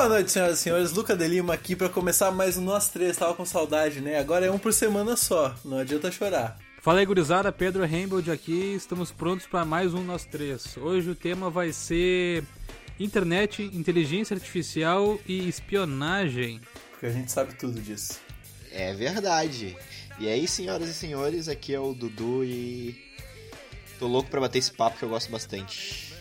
Boa noite, senhoras e senhores. Luca de Lima aqui para começar mais um Nós Três. Tava com saudade, né? Agora é um por semana só. Não adianta chorar. Fala aí, gurizada. Pedro Rainbold aqui. Estamos prontos para mais um Nós Três. Hoje o tema vai ser internet, inteligência artificial e espionagem. Porque a gente sabe tudo disso. É verdade. E aí, senhoras e senhores, aqui é o Dudu e tô louco pra bater esse papo que eu gosto bastante.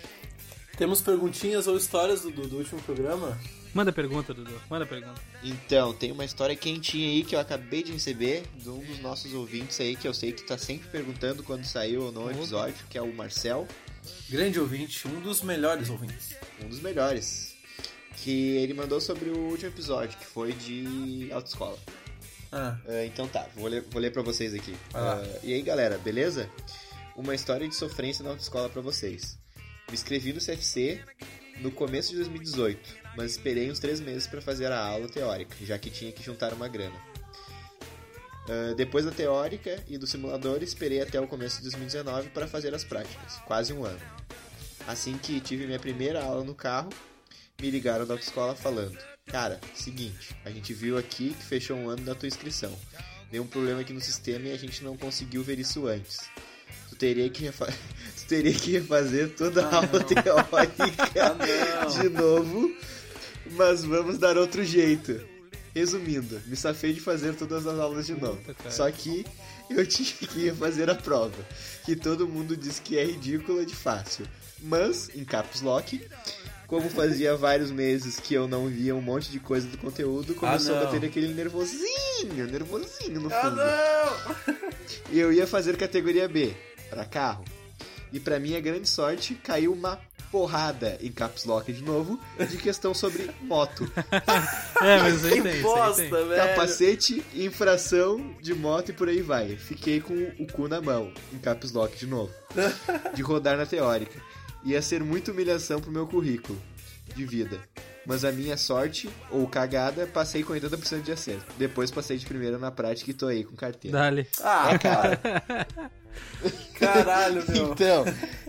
Temos perguntinhas ou histórias do, do último programa? Manda pergunta, Dudu. Manda pergunta. Então, tem uma história quentinha aí que eu acabei de receber de um dos nossos ouvintes aí que eu sei que tá sempre perguntando quando saiu ou não o episódio, que é o Marcel. Grande ouvinte, um dos melhores ouvintes. Um dos melhores. Que ele mandou sobre o último episódio, que foi de autoescola. Ah, Uh, então tá, vou ler, vou ler pra vocês aqui. Lá. Uh, e aí galera, beleza? Uma história de sofrência na autoescola pra vocês. Me inscrevi no CFC no começo de 2018, mas esperei uns três meses pra fazer a aula teórica, já que tinha que juntar uma grana. Uh, depois da teórica e do simulador, esperei até o começo de 2019 para fazer as práticas, quase um ano. Assim que tive minha primeira aula no carro, me ligaram da autoescola falando: Cara, seguinte, a gente viu aqui que fechou um ano da tua inscrição. Deu um problema aqui no sistema e a gente não conseguiu ver isso antes. Tu teria que, refa- tu teria que refazer toda a aula teórica Ah, não. de novo, mas vamos dar outro jeito. Resumindo, me safei de fazer todas as aulas de novo. Puta. Só que eu tinha que fazer a prova, que todo mundo diz que é ridícula de fácil. Mas, em caps lock, como fazia vários meses que eu não via um monte de coisa do conteúdo, começou Ah, a não. bater aquele nervosinho, nervosinho no ah fundo. não! E eu ia fazer categoria B, pra carro. E pra minha grande sorte, caiu uma porrada em caps lock de novo, de questão sobre moto. É, mas aí Que tem. Isso bosta, aí tem. velho. Capacete, infração de moto e por aí vai. Fiquei com o cu na mão, em caps lock de novo. De rodar na teórica. Ia ser muita humilhação pro meu currículo de vida. Mas a minha sorte, ou cagada, passei com 80% de acerto. Depois passei de primeira na prática e tô aí com carteira. Dale. Ah, cara. Caralho, meu. Então,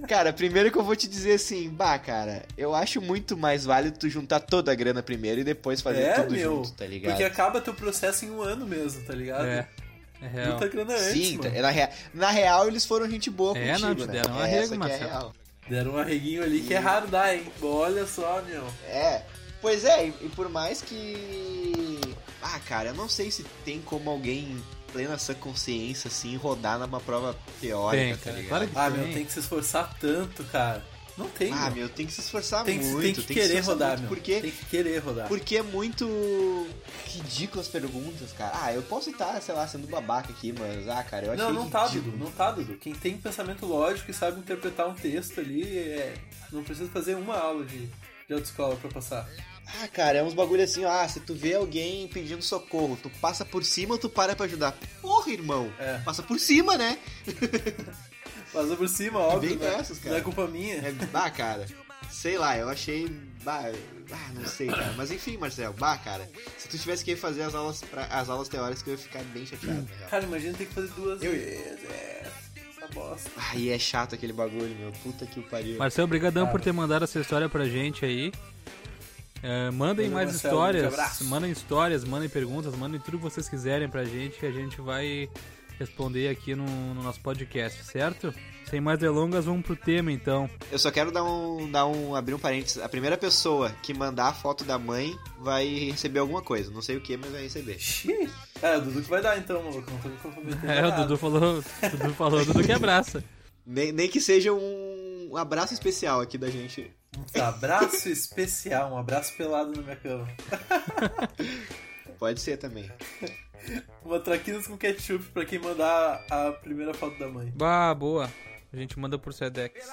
cara, primeiro que eu vou te dizer assim, bah, cara, eu acho muito mais válido tu juntar toda a grana primeiro e depois fazer É, tudo meu. junto, tá ligado? Porque acaba teu processo em um ano mesmo, tá ligado? É. É real. Muita grana antes, Sim, mano. na, rea- na real eles foram gente boa É, contigo, não, te né? deram um Essa arrego, é Marcelo. real. Deram um arreguinho ali que é raro dar, hein? Olha só, meu. É, pois é, e, e por mais que... Ah, cara, eu não sei se tem como alguém em plena sua consciência, assim, rodar numa prova teórica, Tem, tá cara. ligado? Claro que Ah, meu, tem. tem que se esforçar tanto, cara. Não tem, Ah, meu. meu, tem que se esforçar Tem, que- muito, tem que tem se querer rodar, meu. Porque Tem que querer rodar. Porque é muito ridículo as perguntas, cara. Ah, eu posso estar, sei lá, sendo babaca aqui, mas, ah, cara, eu achei Não, não tá, ridículo. Dudu. Não tá, Dudu. Quem tem pensamento lógico e sabe interpretar um texto ali, é... não precisa fazer uma aula de, de autoescola pra passar. Ah, cara, é uns bagulho assim, ah, se tu vê alguém pedindo socorro, tu passa por cima ou tu para pra ajudar? Porra, irmão! É. Passa por cima, né? Passa por cima, óbvio. Bem né? dessas, cara. Não é culpa minha. É, bah, cara, sei lá, eu achei. Bah, ah, não sei, cara. Mas enfim, Marcel, bah, cara, se tu tivesse que fazer as aulas, pra, as aulas teóricas, eu ia ficar bem chateado, na real. Cara, imagina ter que fazer duas Eu- vezes. É, essa bosta. Ah, e é chato aquele bagulho, meu. Puta que o pariu. Marcelo, obrigadão Cara. por ter mandado essa história pra gente aí. É, mandem Valeu, mais um histórias, abraço. mandem histórias, mandem perguntas, mandem tudo que vocês quiserem pra gente que a gente vai responder aqui no, no nosso podcast, certo? Sem mais delongas, vamos pro tema então. Eu só quero dar um, dar um. abrir um parênteses. A primeira pessoa que mandar a foto da mãe vai receber alguma coisa. Não sei o que, mas vai receber. É, o Dudu que vai dar então, maluco. Não tô me comprometendo. É, o. Dudu falou, o Dudu falou, o Dudu que abraça. Nem, nem que seja um, um abraço especial aqui da gente. Um abraço especial, um abraço pelado na minha cama. Pode ser também. Uma traquinas com ketchup pra quem mandar a primeira foto da mãe. Bah, boa. A gente manda por Sedex.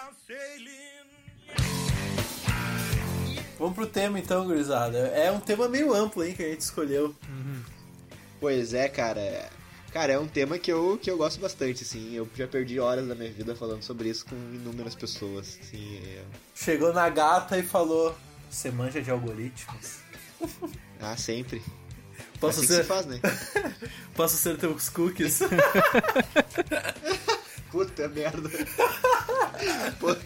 Vamos pro tema então, gurizada. É um tema meio amplo, hein, que a gente escolheu. Pois é, cara. Cara, é um tema que eu, que eu gosto bastante, assim. Eu já perdi horas da minha vida falando sobre isso com inúmeras pessoas. Assim, é... Chegou na gata e falou: Você manja de algoritmos? Ah, sempre. Posso assim que ser, se faz, né? posso ser teus cookies? Puta merda. Po-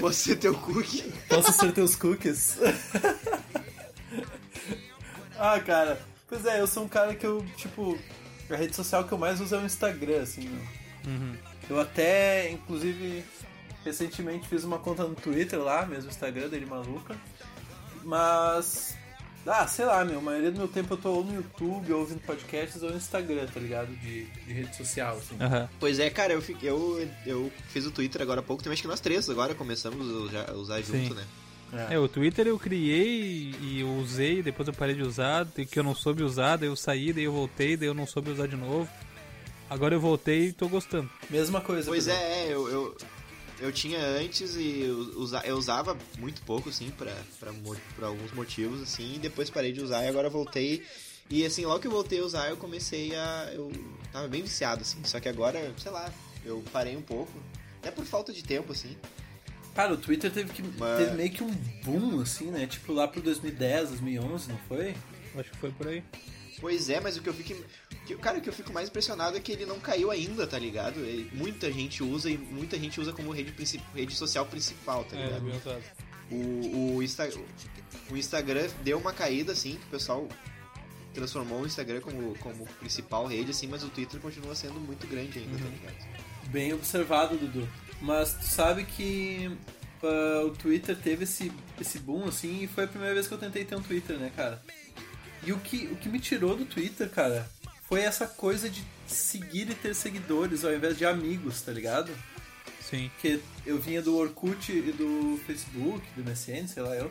Posso ser teu cookie? posso ser teus cookies? Ah, cara, pois é, eu sou um cara que eu, tipo, a rede social que eu mais uso é o Instagram, assim, meu. Uhum. Eu até, inclusive, recentemente fiz uma conta no Twitter lá, mesmo Instagram dele maluca. Mas. Ah, sei lá, meu, a maioria do meu tempo eu tô ou no YouTube, ou ouvindo podcasts, ou no Instagram, tá ligado? De, de rede social, assim. Aham. Pois é, cara, eu, fiquei, eu, eu fiz o Twitter agora há pouco tempo, acho que nós três agora começamos a usar, a usar Sim. junto, né? É, o Twitter eu criei e eu usei, depois eu parei de usar, daí que eu não soube usar, daí eu saí, daí eu voltei, daí eu não soube usar de novo. Agora eu voltei e tô gostando. Mesma coisa. Pois é, é, eu, eu, eu tinha antes e eu, usa, eu usava muito pouco, assim, pra, pra, por alguns motivos, assim, e depois parei de usar e agora voltei. E assim, logo que eu voltei a usar, eu comecei a. Eu tava bem viciado, assim, só que agora, sei lá, eu parei um pouco. Até por falta de tempo, assim. Cara, o Twitter teve, que, Mas- teve meio que um boom, assim, né? Tipo lá pro 2010, 2011, não foi? Acho que foi por aí. Pois é, mas o que eu fico. que- Cara, o que eu fico mais impressionado é que ele não caiu ainda, tá ligado? E muita gente usa e muita gente usa como rede, rede social principal, tá É, ligado? usado. O, o, Insta- o Instagram deu uma caída, assim, que o pessoal transformou o Instagram como, como principal rede, assim, mas o Twitter continua sendo muito grande ainda, tá ligado? Bem observado, Dudu. Mas tu sabe que ah, o Twitter teve esse, esse boom, assim, e foi a primeira vez que eu tentei ter um Twitter, né, cara? E o que, o que me tirou do Twitter, cara, foi essa coisa de seguir e ter seguidores ao invés de amigos, tá ligado? Sim. Porque eu vinha do Orkut e do Facebook, do MSN, sei lá eu.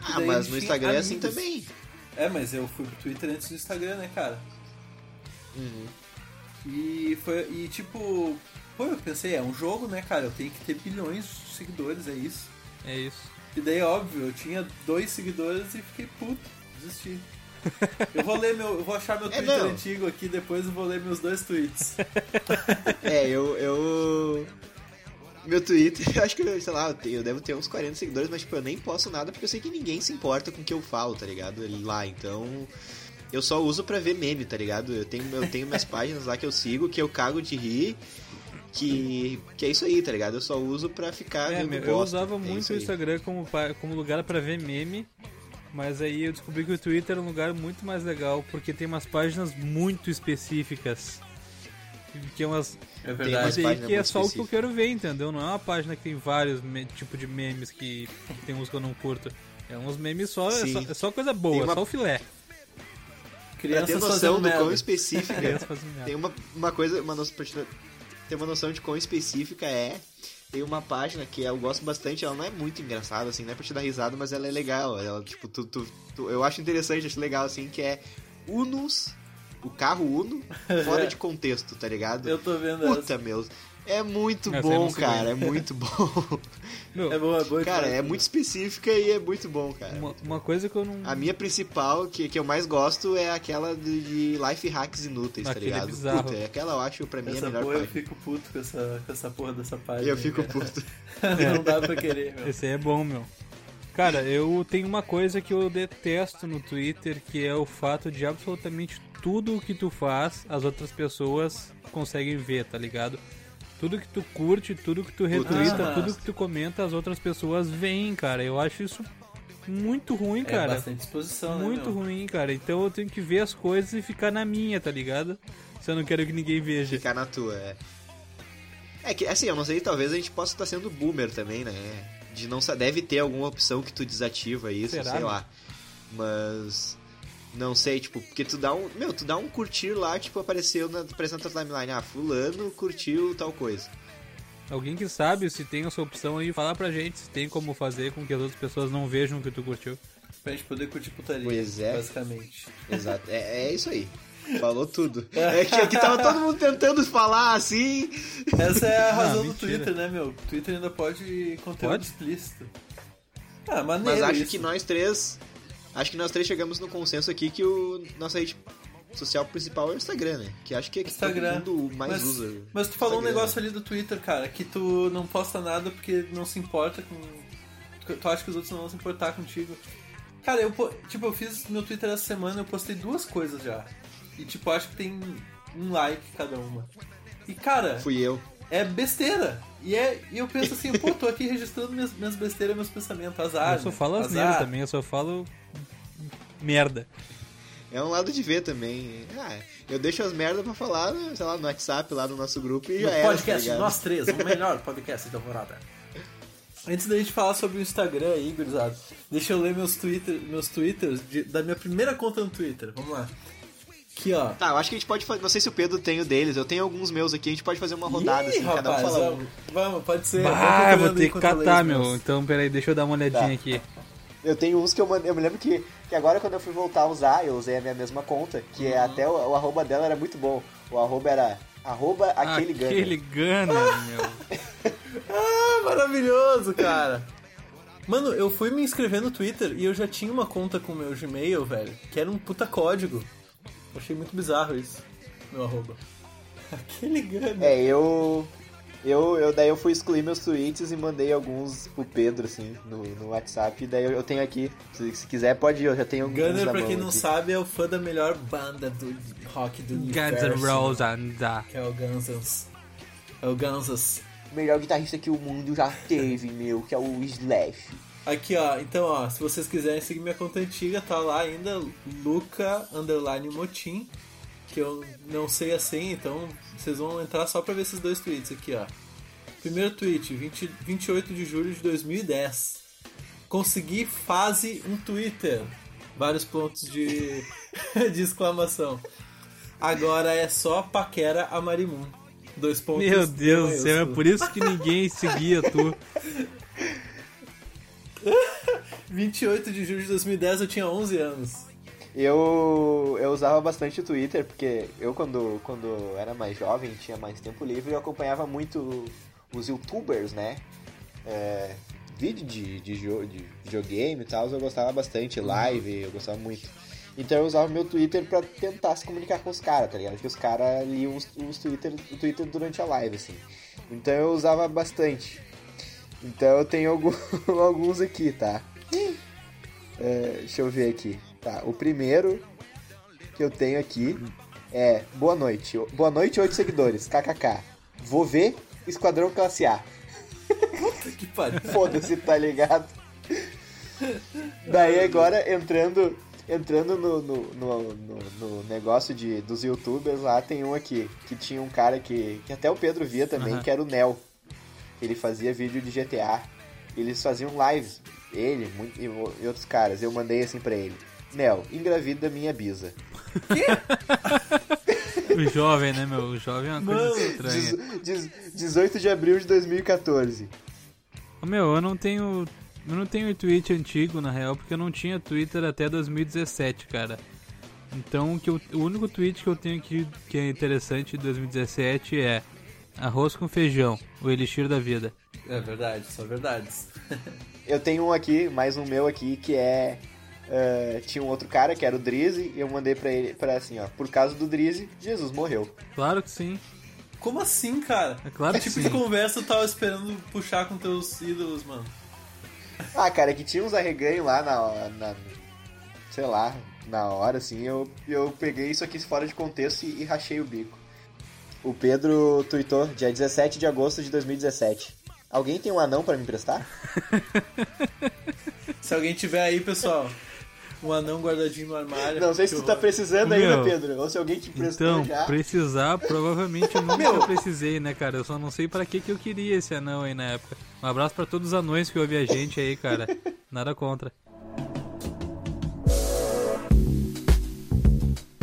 Ah, daí mas no Instagram é assim amigos. também. É, mas eu fui pro Twitter antes do Instagram, né, cara? Uhum. E foi. E tipo. Pô, eu pensei, é um jogo, né, cara? Eu tenho que ter bilhões de seguidores, é isso. É isso. E daí, óbvio, eu tinha dois seguidores e fiquei puto, desisti. Eu vou ler meu. Eu vou achar meu É, Twitter não. antigo aqui, depois eu vou ler meus dois tweets. É, eu, eu. Meu Twitter, eu acho que, sei lá, eu, tenho- eu devo ter uns 40 seguidores, mas, tipo, eu nem posto nada porque eu sei que ninguém se importa com o que eu falo, tá ligado? Ele Lá, então. Eu só uso pra ver meme, tá ligado? Eu tenho, eu tenho minhas páginas lá que eu sigo, que eu cago de rir. Que, que é isso aí, tá ligado? Eu só uso pra ficar É, vendo meu, eu bosta. usava É muito isso o. Instagram como, como lugar pra ver meme, mas aí eu descobri que o Twitter é um lugar muito mais legal, porque tem umas páginas muito específicas. Que é umas. É verdade. aí que é só o que eu quero ver, entendeu? Não é uma página que tem vários tipos de memes que tem uns que eu não curto. É uns memes só, é só, é só coisa boa, uma- só o filé. Pra Crianças ter noção do quão específica Criança. Tem uma, uma coisa, uma noção, pra te ter uma noção de quão específica é. Tem uma página que eu gosto bastante, ela não é muito engraçada, assim, não é pra te dar risada, mas ela é legal. Ela, tipo, tu, tu- tu- eu acho interessante, acho legal, assim, que é Unos, o carro Uno, fora de contexto, tá ligado? Eu tô vendo essa. Puta, meu. É muito Essa bom, cara, bem. é muito bom. Meu, É boa, é boa cara, é muito específica e é muito bom, cara. uma, uma coisa que eu não. A minha principal, que, que eu mais gosto, é aquela de, de life hacks inúteis, Aquele tá ligado? bizarro. Puta, aquela eu acho pra mim Essa a melhor porra eu fico puto com essa, com essa porra dessa página. Eu fico cara. puto. Não dá pra querer, meu. Esse aí é bom, meu. Cara, eu tenho uma coisa que eu detesto no Twitter, que é o fato de absolutamente tudo o que tu faz, as outras pessoas conseguem ver, tá ligado? Tudo que tu curte, tudo que tu retweeta, Ah. tudo que tu comenta, as outras pessoas veem, cara. Eu acho isso muito ruim, É cara. bastante exposição, né, muito meu? ruim, cara. Então eu tenho que ver as coisas e ficar na minha, tá ligado? Se eu não quero que ninguém veja. Ficar na tua, é. É que, assim, eu não sei, talvez a gente possa estar sendo boomer também, né? De não deve ter alguma opção que tu desativa isso, Será, sei meu? lá. Mas não sei, tipo, porque tu dá um, meu, tu dá um curtir lá, tipo, apareceu na apareceu na tua timeline, ah, fulano curtiu tal coisa. Alguém que sabe se tem essa opção aí, fala pra gente se tem como fazer com que as outras pessoas não vejam o que tu curtiu. Pra gente poder curtir putaria. Pois é. Basicamente. Exato. É, é isso aí. Falou tudo. É que aqui tava todo mundo tentando falar assim. Essa é a Não, razão do mentira. Twitter, né, meu? O Twitter ainda pode conteúdo Pode? explícito. Ah, maneiro Mas acho isso. que nós três. Acho que nós três chegamos no consenso aqui que o nossa rede social principal é o Instagram, né? Que acho que é que Instagram. todo mundo mais mas, usa. Mas tu falou um Instagram, negócio ali do Twitter, cara, que tu não posta nada porque não se importa com. Tu acha que os outros não vão se importar contigo. Cara, eu, po- tipo, eu fiz meu Twitter essa semana, eu postei duas coisas já. E, tipo, acho que tem um like cada uma. E, cara, Fui eu. é besteira. E, é, e eu penso assim, pô, tô aqui registrando minhas, minhas besteiras, meus pensamentos, azar. eu só né? falo asneira também, eu só falo merda. É um lado de ver também. Ah, eu deixo as merdas pra falar, sei lá, no WhatsApp lá do nosso grupo e No já era. podcast, tá nós três, o melhor podcast da temporada. Antes da gente falar sobre o Instagram aí, gurizada, deixa eu ler meus, Twitter, meus twitters de- da minha primeira conta no Twitter. Vamos lá. Aqui, ó. Tá, eu acho que a gente pode fazer. Não sei se o Pedro tem o deles, eu tenho alguns meus aqui, a gente pode fazer uma rodada, Ih, assim, cada um rapaz, fala um. vamos, vamos, pode ser. Eu vou ter que catar, meu. Então, peraí, deixa eu dar uma olhadinha Tá. aqui. Eu tenho uns que eu mandei. Eu me lembro que, que agora quando eu fui voltar a usar, eu usei a minha mesma conta, que Uhum. é até o, o arroba dela era muito bom. O arroba era arroba aquele ganha. Aquele Gunner, meu. Ah, maravilhoso, cara. Mano, eu fui me inscrever no Twitter e eu já tinha uma conta com o meu Gmail, velho, que era um puta código. Eu achei muito bizarro isso, meu arroba. Aquele grana. É, eu, eu, eu. Daí eu fui excluir meus tweets e mandei alguns pro Pedro, assim, no, no WhatsApp. E daí eu, eu tenho aqui. Se, se quiser, pode ir, eu já tenho alguns Gunner, pra quem não aqui. sabe, é o fã da melhor banda do rock do Guns universo. N' Roses. Que é o Gunsons. É o Gunsons. O melhor guitarrista que o mundo já teve, meu, que é o Slash. Aqui, ó. Então, ó, se vocês quiserem seguir minha conta antiga, tá lá ainda, Luca Underline Motim. Que eu não sei a senha, então vocês vão entrar só pra ver esses dois tweets aqui, ó. Primeiro tweet, 20, 28 de julho de 2010. Consegui fase um Twitter. Vários pontos de, de exclamação. Agora é só paquera a Marimun. Dois pontos. Meu Deus do céu, é por isso que ninguém seguia tu. 28 de julho de 2010 eu tinha 11 anos. Eu, eu usava bastante o Twitter, porque eu, quando, quando era mais jovem, tinha mais tempo livre, eu acompanhava muito os youtubers, né? É, vídeo de, de, de videogame e tal, eu gostava bastante, live, eu gostava muito. Então eu usava meu Twitter pra tentar se comunicar com os caras, tá ligado? Porque os caras liam os, os Twitter, o Twitter durante a live, assim. Então eu usava bastante. Então eu tenho algum- alguns aqui, tá? É, deixa eu ver aqui. Tá, o primeiro que eu tenho aqui é Boa noite. Boa noite, oito seguidores. KKK. Vou ver Esquadrão Classe A. Puta que pariu. Foda-se, tá ligado? Daí agora entrando entrando no, no, no, no- no negócio de, dos youtubers lá, tem um aqui, que tinha um cara que, que até o Pedro via também, que era o Nel. Ele fazia vídeo de GTA. Eles faziam lives, ele muito- e, e outros caras. Eu mandei assim pra ele. Nel, engravida minha bisa. O jovem, né, meu? O jovem é uma coisa Mano, estranha. Dez- dez- 18 de abril de 2014. Ô, Meu, eu não tenho. Eu não tenho tweet antigo, na real, porque eu não tinha Twitter até 2017, cara. Então o, que eu- o único tweet que eu tenho aqui que é interessante de 2017 é arroz com feijão, o elixir da vida. É verdade, só verdades. Eu tenho um aqui, mais um meu aqui, que é. Eh, tinha um outro cara que era o Drizzy, e eu mandei pra ele, pra assim, ó. Por causa do Drizzy, Jesus morreu. Claro que sim. Como assim, cara? É claro que que tipo sim. de conversa tu tava esperando puxar com teus ídolos, mano? Ah, cara, que tinha uns arreganhos lá na, na. Sei lá, na hora, assim, eu, eu peguei isso aqui fora de contexto e, e rachei o bico. O Pedro tweetou dia 17 de agosto de 2017. Alguém tem um anão pra me emprestar? Se alguém tiver aí, pessoal, um anão guardadinho no armário. Não sei se tu tá precisando Meu, ainda, Pedro. Ou se alguém te emprestou Então, já. precisar, provavelmente eu nunca precisei, né, cara? Eu só não sei pra que, que eu queria esse anão aí na época. Um abraço pra todos os anões que ouvem a gente aí, cara. Nada contra.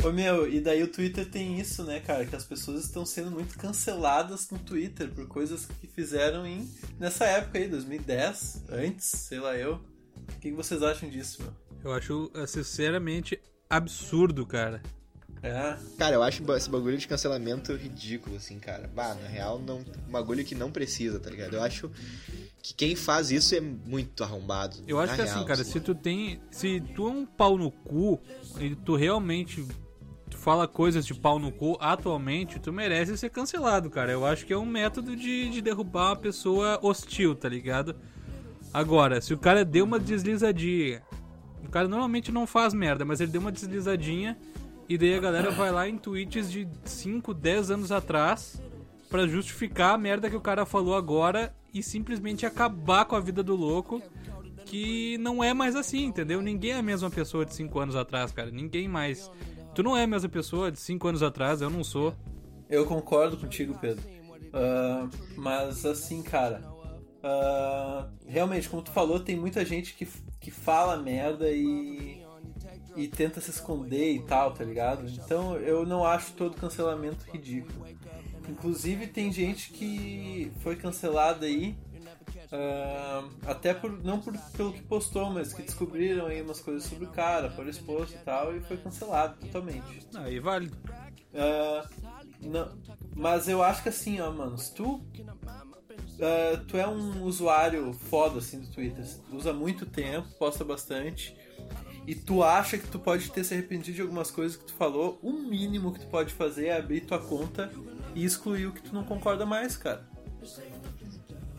Ô meu, e daí o Twitter tem isso, né, cara? Que as pessoas estão sendo muito canceladas no Twitter por coisas que fizeram em nessa época aí, 2010, antes, sei lá eu. O que vocês acham disso, meu? Eu acho, eh, sinceramente, absurdo, cara. É, Cara, eu acho esse bagulho de cancelamento ridículo, assim, cara. Bah, na real, não, um bagulho que não precisa, tá ligado? Eu acho que quem faz isso é muito arrombado. Eu acho que real, assim, cara, se tu tem. Se tu é um pau no cu e tu realmente fala coisas de pau no cu atualmente, tu merece ser cancelado, cara. Eu acho que é um método de, de derrubar uma pessoa hostil, tá ligado? Agora, se o cara deu uma deslizadinha. O cara normalmente não faz merda, mas ele deu uma deslizadinha e daí a galera vai lá em tweets de 5, 10 anos atrás pra justificar a merda que o cara falou agora e simplesmente acabar com a vida do louco que não é mais assim, entendeu? Ninguém é a mesma pessoa de 5 anos atrás, cara. Ninguém mais. Tu não é a mesma pessoa de 5 anos atrás, eu não sou. Eu concordo contigo, Pedro. Uh, mas assim, cara. Uh, realmente, como tu falou, tem muita gente que, que fala merda e. E tenta se esconder e tal, tá ligado? Então eu não acho todo cancelamento ridículo. Inclusive tem gente que foi cancelada aí Uh, até por não por, pelo que postou, mas que descobriram aí umas coisas sobre o cara, por exposto e tal, e foi cancelado totalmente. Aí vale. Uh, não, mas eu acho que assim, ó, mano, se tu. Uh, tu é um usuário foda assim do Twitter, usa muito tempo, posta bastante, e tu acha que tu pode ter se arrependido de algumas coisas que tu falou, o mínimo que tu pode fazer é abrir tua conta e excluir o que tu não concorda mais, cara.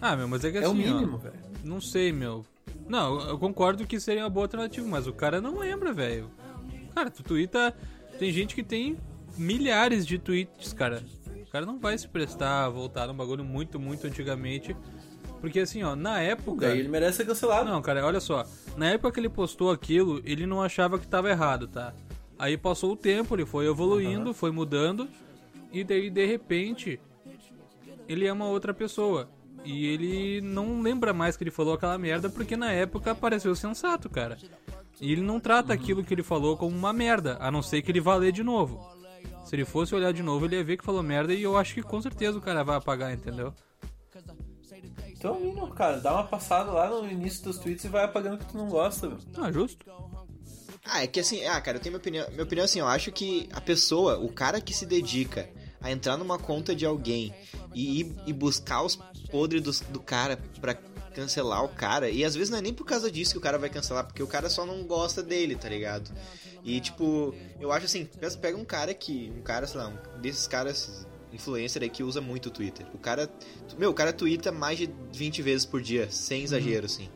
Ah, meu, mas é que assim, É o mínimo, velho. Não sei, meu. Não, eu concordo que seria uma boa alternativa, mas o cara não lembra, velho. Cara, tu twitta. Tem gente que tem milhares de tweets, cara. O cara não vai se prestar a voltar num bagulho muito, muito antigamente. Porque assim, ó, na época. Daí ele merece ser cancelado. Não, cara, olha só. Na época que ele postou aquilo, ele não achava que tava errado, tá? Aí passou o tempo, ele foi evoluindo, uhum. foi mudando. E daí, de repente, ele é uma outra pessoa. E ele não lembra mais que ele falou aquela merda porque na época pareceu sensato, cara. E ele não trata uhum. aquilo que ele falou como uma merda, a não ser que ele vá ler de novo. Se ele fosse olhar de novo, ele ia ver que falou merda e eu acho que com certeza o cara vai apagar, entendeu? Então, não, cara, dá uma passada lá no início dos tweets e vai apagando o que tu não gosta, velho. Ah, justo. Ah, é que assim, ah, cara, eu tenho minha opinião. Minha opinião assim, eu acho que a pessoa, o cara que se dedica a entrar numa conta de alguém e ir e buscar os podres do, do cara pra cancelar o cara. E às vezes não é nem por causa disso que o cara vai cancelar, porque o cara só não gosta dele, tá ligado? E tipo, eu acho assim, pega um cara que. Um cara, sei lá, um desses caras influencer aí que usa muito o Twitter. O cara. Meu, o cara twitta mais de 20 vezes por dia, sem exagero, uhum. assim.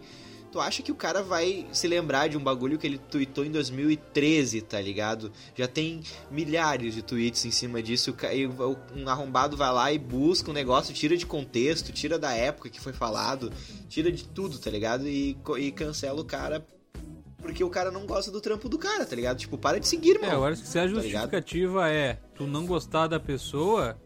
Tu acha que o cara vai se lembrar de um bagulho que ele tweetou em 2013, tá ligado? Já tem milhares de tweets em cima disso. E um arrombado vai lá e busca um negócio, tira de contexto, tira da época que foi falado, tira de tudo, tá ligado? E, e cancela o cara porque o cara não gosta do trampo do cara, tá ligado? Tipo, para de seguir, mano. É, eu acho que se a tá justificativa tá é tu não gostar da pessoa,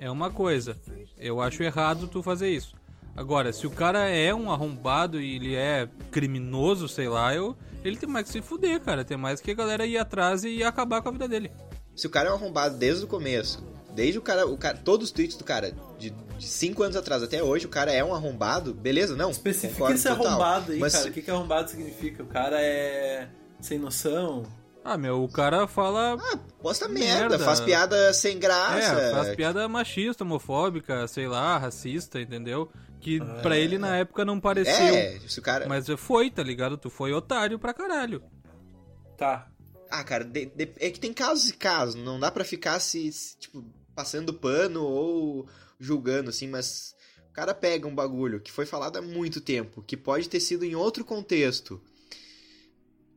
é uma coisa. Eu acho errado tu fazer isso. Agora, se o cara é um arrombado e ele é criminoso, sei lá, eu, ele tem mais que se fuder, cara. Tem mais que a galera ir atrás e acabar com a vida dele. Se o cara é um arrombado desde o começo, desde o cara, o cara todos os tweets do cara, de 5 anos atrás até hoje, o cara é um arrombado, beleza? Não. Especifica esse total. arrombado aí, Mas... cara. O que, que arrombado significa? O cara é sem noção? Ah, meu, o cara fala. Ah, posta merda, merda, faz piada sem graça. É, faz piada machista, homofóbica, sei lá, racista, entendeu? Que ah, pra ele na época não pareceu. É, se o cara. Mas foi, tá ligado? Tu foi otário pra caralho. Tá. Ah, cara, de, de, é que tem casos e casos. Não dá pra ficar se, se, tipo, passando pano ou julgando, assim, mas. O cara pega um bagulho que foi falado há muito tempo, que pode ter sido em outro contexto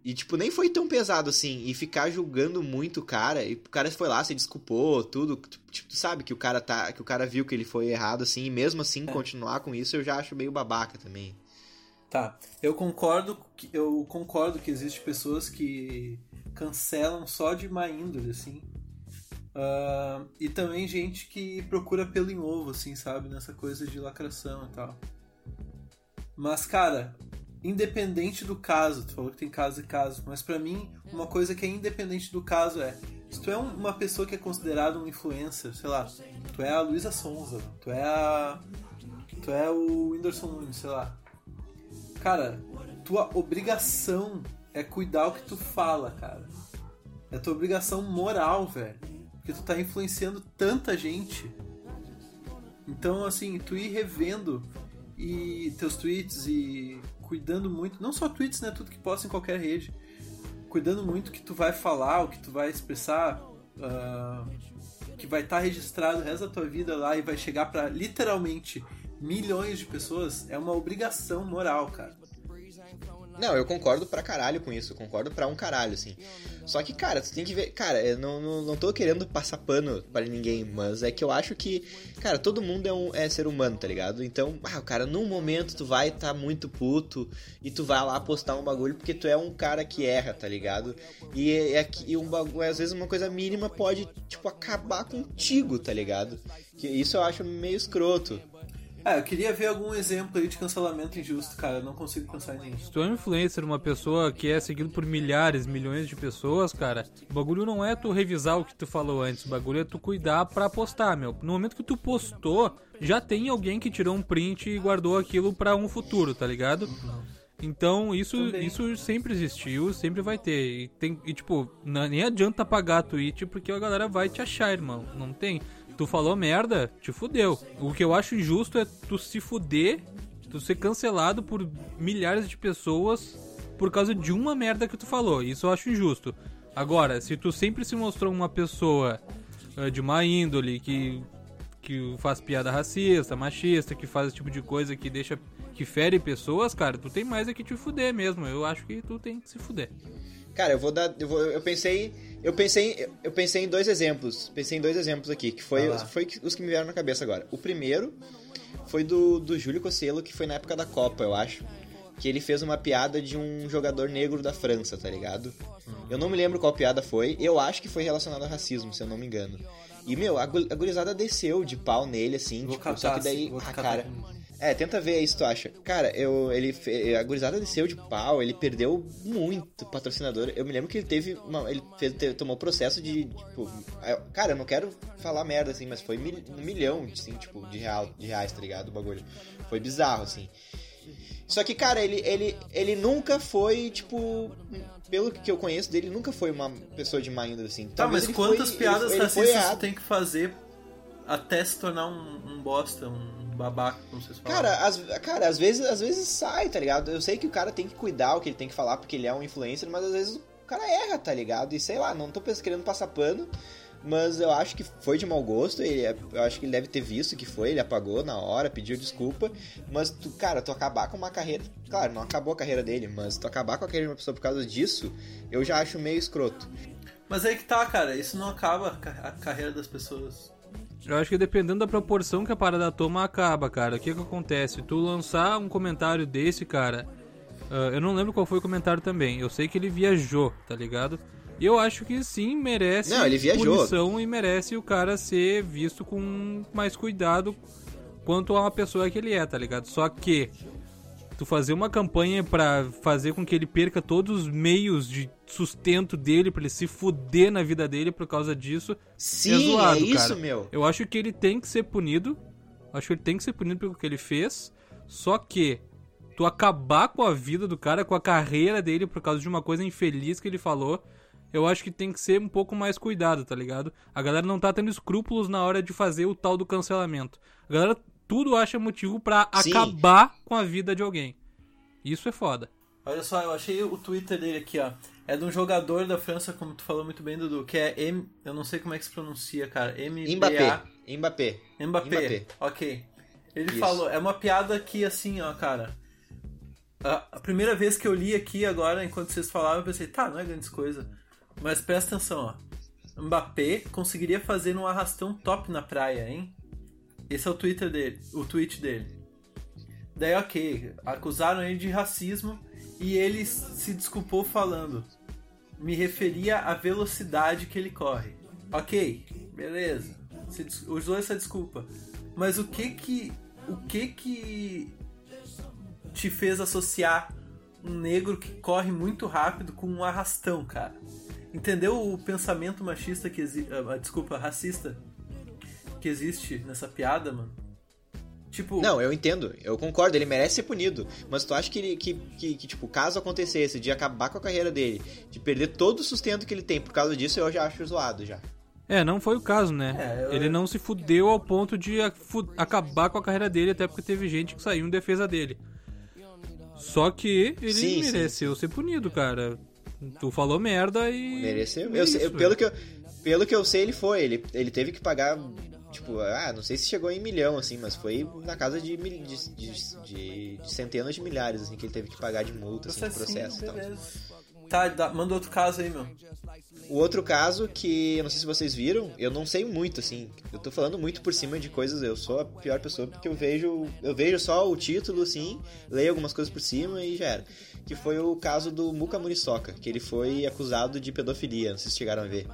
e, tipo, nem foi tão pesado assim. E ficar julgando muito o cara. E o cara foi lá, se desculpou, tudo. Tipo, tu sabe que o cara tá. Que o cara viu que ele foi errado, assim. E mesmo assim, é. continuar com isso, eu já acho meio babaca também. Tá. Eu concordo que, eu concordo que existem pessoas que cancelam só de má índole, assim. Uh, e também gente que procura pelo em ovo, assim, sabe? Nessa coisa de lacração e tal. Mas, cara, independente do caso, tu falou que tem caso e caso, mas para mim, uma coisa que é independente do caso é, se tu é uma pessoa que é considerada um influencer, sei lá, tu é a Luísa Sonza, tu é a. Tu é o Whindersson Nunes, sei lá. Cara, tua obrigação é cuidar o que tu fala, cara. É tua obrigação moral, velho. Porque tu tá influenciando tanta gente. Então, assim, tu ir revendo e teus tweets e cuidando muito, não só tweets, né, tudo que posta em qualquer rede, cuidando muito que tu vai falar, o que tu vai expressar, uh, que vai estar tá registrado o resto da tua vida lá e vai chegar para literalmente milhões de pessoas, é uma obrigação moral, cara. Não, eu concordo pra caralho com isso, concordo pra um caralho, assim. Só que, cara, tu tem que ver. Cara, eu não, não, não tô querendo passar pano para ninguém, mas é que eu acho que, cara, todo mundo é, um, é ser humano, tá ligado? Então, ah, cara, num momento tu vai estar tá muito puto e tu vai lá postar um bagulho porque tu é um cara que erra, tá ligado? E, é, e um bagulho, às vezes uma coisa mínima pode, tipo, acabar contigo, tá ligado? Que isso eu acho meio escroto. Ah, eu queria ver algum exemplo aí de cancelamento injusto, cara. Eu não consigo pensar em nenhum. Se tu é um influencer, uma pessoa que é seguido por milhares, milhões de pessoas, cara, o bagulho não é tu revisar o que tu falou antes, o bagulho é tu cuidar pra postar, meu. No momento que tu postou, já tem alguém que tirou um print e guardou aquilo pra um futuro, tá ligado? Então, isso, isso sempre existiu, sempre vai ter. E, tem, e tipo, não, nem adianta apagar a tweet porque a galera vai te achar, irmão. Não tem tu falou merda, te fudeu. O que eu acho injusto é tu se fuder, tu ser cancelado por milhares de pessoas por causa de uma merda que tu falou. Isso eu acho injusto. Agora, se tu sempre se mostrou uma pessoa uh, de má índole, que, que faz piada racista, machista, que faz esse tipo de coisa que deixa. que fere pessoas, cara, tu tem mais é que te fuder mesmo. Eu acho que tu tem que se fuder. Cara, eu vou dar. Eu, vou, eu pensei eu pensei, eu pensei em dois exemplos. Pensei em dois exemplos aqui, que foi, ah foi os que me vieram na cabeça agora. O primeiro foi do, do Júlio Cosselo, que foi na época da Copa, eu acho. Que ele fez uma piada de um jogador negro da França, tá ligado? Eu não me lembro qual piada foi. Eu acho que foi relacionado a racismo, se eu não me engano. E, meu, a gurizada desceu de pau nele, assim, vou tipo, só que daí. Ah, cara. É, tenta ver aí se tu acha. Cara, eu, ele, a gurizada desceu de pau, ele perdeu muito patrocinador. Eu me lembro que ele teve. Uma, ele fez, teve, tomou processo de. Tipo, cara, eu não quero falar merda assim, mas foi mil, um milhão, assim, tipo, de, real, de reais, tá ligado? O bagulho. Foi bizarro, assim. Só que, cara, ele, ele, ele nunca foi, tipo. Pelo que eu conheço dele, nunca foi uma pessoa de má índole, assim. Tá, mas quantas foi, piadas ele, racistas ele tem que fazer até se tornar um, um bosta, um babaca, como vocês falam. Cara, às, cara às, vezes, às vezes sai, tá ligado? Eu sei que o cara tem que cuidar o que ele tem que falar porque ele é um influencer, mas às vezes o cara erra, tá ligado? E sei lá, não tô querendo passar pano, mas eu acho que foi de mau gosto. Ele, é, eu acho que ele deve ter visto que foi, ele apagou na hora, pediu desculpa. Mas, tu, cara, tu acabar com uma carreira. Claro, não acabou a carreira dele, mas tu acabar com a carreira de uma pessoa por causa disso, eu já acho meio escroto. Mas aí que tá, cara, isso não acaba a carreira das pessoas. Eu acho que dependendo da proporção que a parada toma, acaba, cara. O que que acontece? Tu lançar um comentário desse, cara. Uh, eu não lembro qual foi o comentário também. Eu sei que ele viajou, tá ligado? E eu acho que sim, merece não, ele viajou. punição e merece o cara ser visto com mais cuidado quanto a uma pessoa que ele é, tá ligado? Só que tu fazer uma campanha para fazer com que ele perca todos os meios de sustento dele, pra ele se fuder na vida dele por causa disso. É Sim, é, zoado, é isso, cara. meu. Eu acho que ele tem que ser punido. Acho que ele tem que ser punido pelo que ele fez. Só que tu acabar com a vida do cara, com a carreira dele por causa de uma coisa infeliz que ele falou, eu acho que tem que ser um pouco mais cuidado, tá ligado? A galera não tá tendo escrúpulos na hora de fazer o tal do cancelamento. A galera tudo acha motivo para acabar com a vida de alguém. Isso é foda. Olha só, eu achei o Twitter dele aqui, ó. É de um jogador da França, como tu falou muito bem, Dudu, que é M. Eu não sei como é que se pronuncia, cara. M. Mbappé. Mbappé. Mbappé. Mbappé. Ok. Ele Isso. falou, é uma piada que assim, ó, cara. A, a, primeira vez que eu li aqui agora, enquanto vocês falavam, eu pensei, tá, não é grande coisa. Mas presta atenção, ó. Mbappé conseguiria fazer um arrastão top na praia, hein? Esse é o Twitter dele, o tweet dele. Daí, ok, acusaram ele de racismo e ele se desculpou falando: me referia à velocidade que ele corre. Ok, beleza. Os dois essa desculpa. Mas o que que o que que te fez associar um negro que corre muito rápido com um arrastão, cara? Entendeu o pensamento machista que existe, ah, desculpa, racista que existe nessa piada, mano? Tipo... Não, eu entendo, eu concordo, ele merece ser punido. Mas tu acha que, ele, que, que, que, tipo, caso acontecesse de acabar com a carreira dele, de perder todo o sustento que ele tem por causa disso, eu já acho zoado já. É, não foi o caso, né? É, eu... Ele não se fudeu ao ponto de acabar com a carreira dele, até porque teve gente que saiu em defesa dele. Só que ele sim, mereceu sim. ser punido, cara. Tu falou merda e. Mereceu. É eu, sei, pelo, que eu, pelo que eu sei, ele foi. Ele, ele teve que pagar Tipo, ah, não sei se chegou em milhão, assim, mas foi na casa de, mil- de, de- de- de centenas de milhares, assim, que ele teve que pagar de multa, assim, de processo e tal. Tá, dá- manda outro caso aí, meu. O outro caso que eu não sei se vocês viram, eu não sei muito, assim. Eu tô falando muito por cima de coisas, eu sou a pior pessoa porque eu vejo. Eu vejo só o título, assim, leio algumas coisas por cima e já era. Que foi o caso do Muka Muriçoca, que ele foi acusado de pedofilia, não sei se chegaram a ver.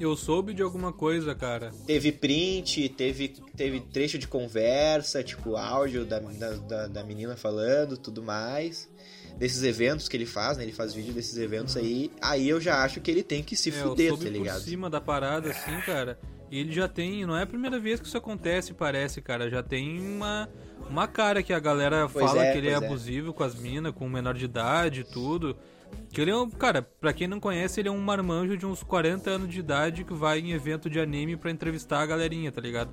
Eu soube de alguma coisa, cara. Teve print, teve, teve trecho de conversa, tipo áudio da, da, da, menina falando, tudo mais. Desses eventos que ele faz, né? Ele faz vídeo desses eventos aí. Aí eu já acho que ele tem que se É, eu fuder, soube tá ligado? por cima da parada, assim, cara. E ele já tem. Não é a primeira vez que isso acontece, parece, cara. Já tem uma, uma cara que a galera Pois fala é, que ele é é. abusivo com as minas, com menor de idade e tudo. Que ele é um. Cara, pra quem não conhece, ele é um marmanjo de uns 40 anos de idade que vai em evento de anime pra entrevistar a galerinha, tá ligado?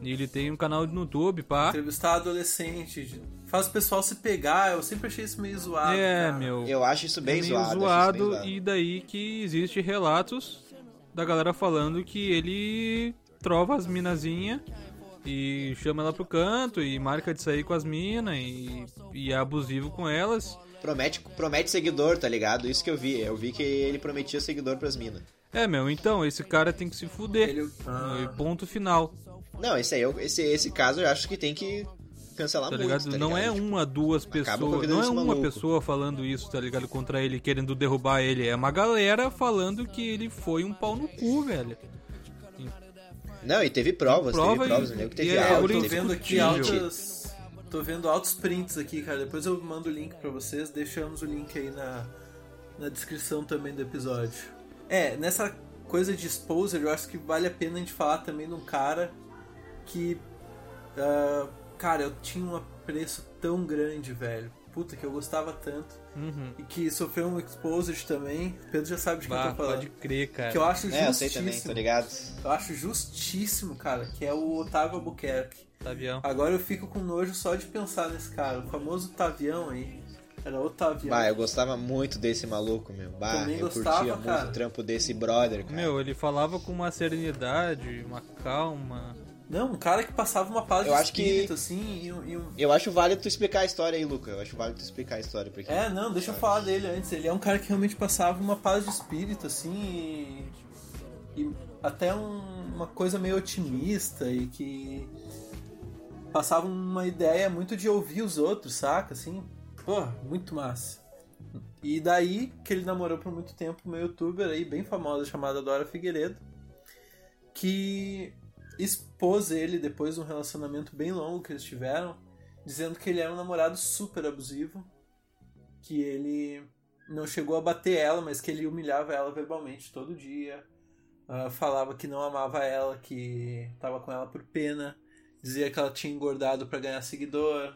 E ele tem um canal no YouTube, pá. Entrevistar adolescente, faz o pessoal se pegar, eu sempre achei isso meio zoado. É, cara. meu. Eu acho isso bem é meio zoado. zoado, bem zoado. e daí que existe relatos da galera falando que ele trova as minazinhas e chama ela pro canto e marca de sair com as minas e, e é abusivo com elas. Promete, promete seguidor, tá ligado? Isso que eu vi. Eu vi que ele prometia seguidor pras minas. É, meu, então, esse cara tem que se fuder. Ele- Ah. E Ponto final, Não, esse aí, eu- esse, esse caso eu acho que tem que cancelar tá muito, ligado? tá não é ligado? Tipo, uma, duas pessoas, não é uma maluco. pessoa falando isso, tá ligado? Contra ele, querendo derrubar ele. É uma galera falando que ele foi um pau no cu, velho. Não, e teve provas, Prova teve provas. e- Eu lembro que e teve é É, eu áudio, tô teve vendo aqui altas. Tô vendo altos prints aqui, cara. Depois eu mando o link pra vocês. Deixamos o link aí na, na descrição também do episódio. É, nessa coisa de exposer, eu acho que vale a pena a gente falar também de um cara que. ah, cara, eu tinha um apreço tão grande, velho. Puta, que eu gostava tanto. Uhum. E que sofreu um exposed também. Pedro já sabe de quem eu Bah, tô falando. pode crer, cara. Que eu acho É, eu sei justíssimo. também, tô ligado. Eu acho justíssimo, cara, que é o Otávio Albuquerque. Tavião. Agora eu fico com nojo só de pensar nesse cara. O famoso Tavião aí. Era Otavião. Bah, eu gostava muito desse maluco, meu. Bah, Também eu gostava, curtia muito cara. o trampo desse brother, cara. Meu, ele falava com uma serenidade, uma calma. Não, um cara que passava uma paz Eu de acho que- espírito, assim, e, e um... Eu acho válido tu explicar a história aí, Luca. Eu acho válido tu explicar a história pra quem. É, não, deixa eu falar dele antes. Ele é um cara que realmente passava uma paz de espírito, assim, e, e até um- uma coisa meio otimista e que passava uma ideia muito de ouvir os outros, saca? Assim, pô, muito massa. E daí que ele namorou por muito tempo uma youtuber aí bem famosa chamada Dora Figueiredo, que expôs ele depois de um relacionamento bem longo que eles tiveram, dizendo que ele era um namorado super abusivo, que ele não chegou a bater ela, mas que ele humilhava ela verbalmente todo dia, ah, falava que não amava ela, que tava com ela por pena, dizia que ela tinha engordado pra ganhar seguidor,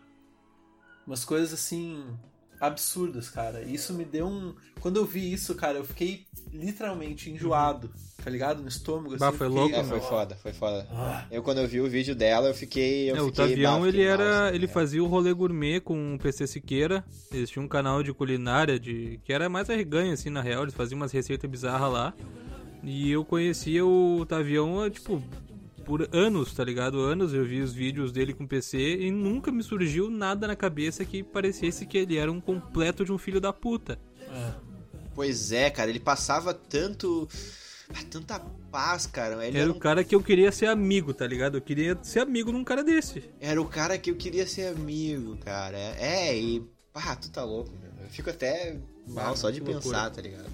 umas coisas assim absurdas, cara. Isso me deu um. Quando eu vi isso, cara, eu fiquei literalmente enjoado, tá ligado? No estômago. Bah, assim, foi eu louco, fiquei- É, foi foda, foi foda. Ah. Eu, quando eu vi o vídeo dela, eu fiquei. Eu É, o fiquei, Tavião, bah, ele fiquei era. mal, assim, ele né? fazia o rolê gourmet com o PC Siqueira. Eles tinham um canal de culinária de. que era mais arreganho, assim, na real. Eles faziam umas receitas bizarras lá. E eu conhecia o Tavião, tipo, por anos, tá ligado? Anos eu vi os vídeos dele com PC e nunca me surgiu nada na cabeça que parecesse que ele era um completo de um filho da puta. É. Pois é, cara, ele passava tanto. ah, Tanta paz, cara. Ele Era era, o cara que eu queria ser amigo, tá ligado? Eu queria ser amigo de um cara desse. era o cara que eu queria ser amigo, cara. É, e. Ah, tu tá louco, meu. Eu fico até mal Ah, só de pensar, loucura. tá ligado?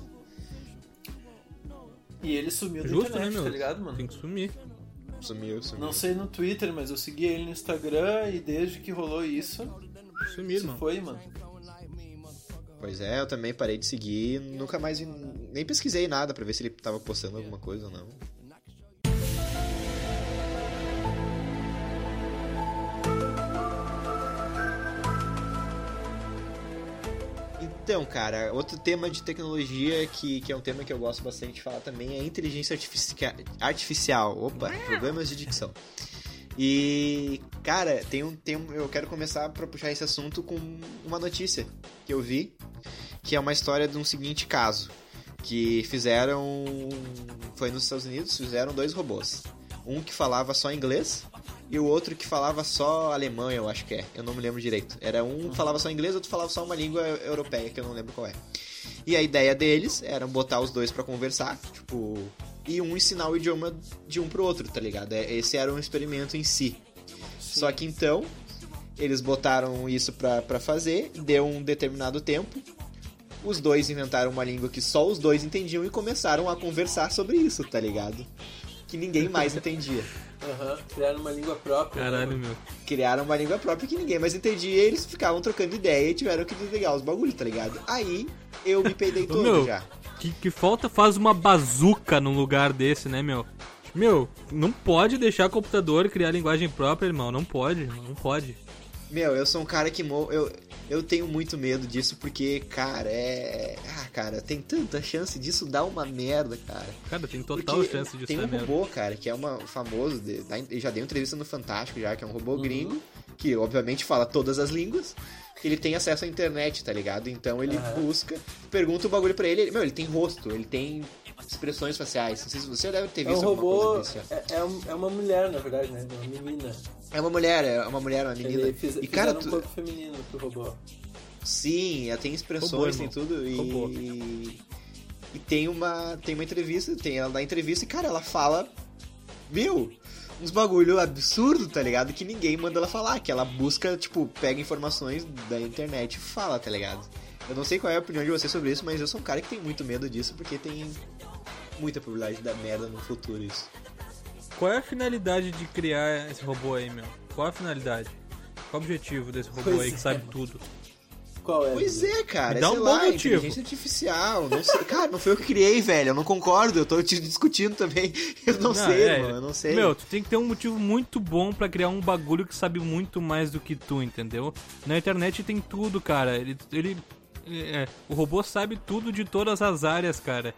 E ele sumiu da Justo, né, internet, meu? tá ligado, mano? Tem que sumir. Sumiu, sumiu. Não sei no Twitter, mas eu segui ele no Instagram e desde que rolou isso, se irmão. foi, mano. Pois é, eu também parei de seguir, nunca mais vi- nem pesquisei nada pra ver se ele tava postando alguma coisa ou não. Então, cara, outro tema de tecnologia que, que é um tema que eu gosto bastante de falar também é inteligência artificia- artificial. Opa, problemas de dicção. E, cara, tem um, tem um, eu quero começar pra puxar esse assunto com uma notícia que eu vi, que é uma história de um seguinte caso, que fizeram, foi nos Estados Unidos, fizeram dois robôs. Um que falava só inglês e o outro que falava só alemão, eu acho que é. Eu não me lembro direito. Era um que falava só inglês, outro falava só uma língua europeia, que eu não lembro qual é. E a ideia deles era botar os dois para conversar, tipo, e um ensinar o idioma de um pro outro, tá ligado? É, esse era um experimento em si. Sim. Só que então, eles botaram isso pra, pra fazer, deu um determinado tempo, os dois inventaram uma língua que só os dois entendiam e começaram a conversar sobre isso, tá ligado? Que ninguém mais entendia. Aham, uhum. criaram uma língua própria. Né? Caralho, meu. Criaram uma língua própria que ninguém mais entendia e eles ficavam trocando ideia e tiveram que desligar os bagulhos, tá ligado? Aí eu me peidei todo meu, já. Que, que falta faz uma bazuca num lugar desse, né, meu? Meu, não pode deixar o computador criar linguagem própria, irmão. Não pode, não pode. Meu, eu sou um cara que mo eu, eu tenho muito medo disso porque, cara, é. Ah, cara, tem tanta chance disso dar uma merda, cara. Cara, tem total porque chance disso Tem um robô, merda. cara, que é uma famoso, de, já deu entrevista no Fantástico já, que é um robô uhum. gringo, que obviamente fala todas as línguas. Ele tem acesso à internet, tá ligado? Então ele uhum. busca, pergunta o bagulho pra ele, ele. Meu, ele tem rosto, ele tem expressões faciais. Não sei se você deve ter visto é um robô, desse, é, é, é, uma mulher, na verdade, né? Uma menina. É uma mulher, é uma mulher, uma menina. Fiz, e cara, tu... um corpo feminino pro robô. Sim, ela tem expressões, robô, tem tudo e robô. e tem uma tem uma entrevista, tem ela dá entrevista e cara, ela fala meu, uns bagulho absurdo, tá ligado? Que ninguém manda ela falar, que ela busca, tipo, pega informações da internet e fala, tá ligado? Eu não sei qual é a opinião de você sobre isso, mas eu sou um cara que tem muito medo disso, porque tem muita probabilidade de dar merda no futuro isso. Qual é a finalidade de criar esse robô aí, meu? Qual é a finalidade? Qual é o objetivo desse robô pois aí que é. sabe tudo? Qual é? Pois é, cara. Me dá um bom lá, motivo. Inteligência artificial. Não sei. Cara, não foi eu que criei, velho. Eu não concordo. Eu tô te discutindo também. Eu não, não sei, é, mano. Eu não sei. Meu, tu tem que ter um motivo muito bom para criar um bagulho que sabe muito mais do que tu, entendeu? Na internet tem tudo, cara. Ele. ele é, o robô sabe tudo de todas as áreas, cara.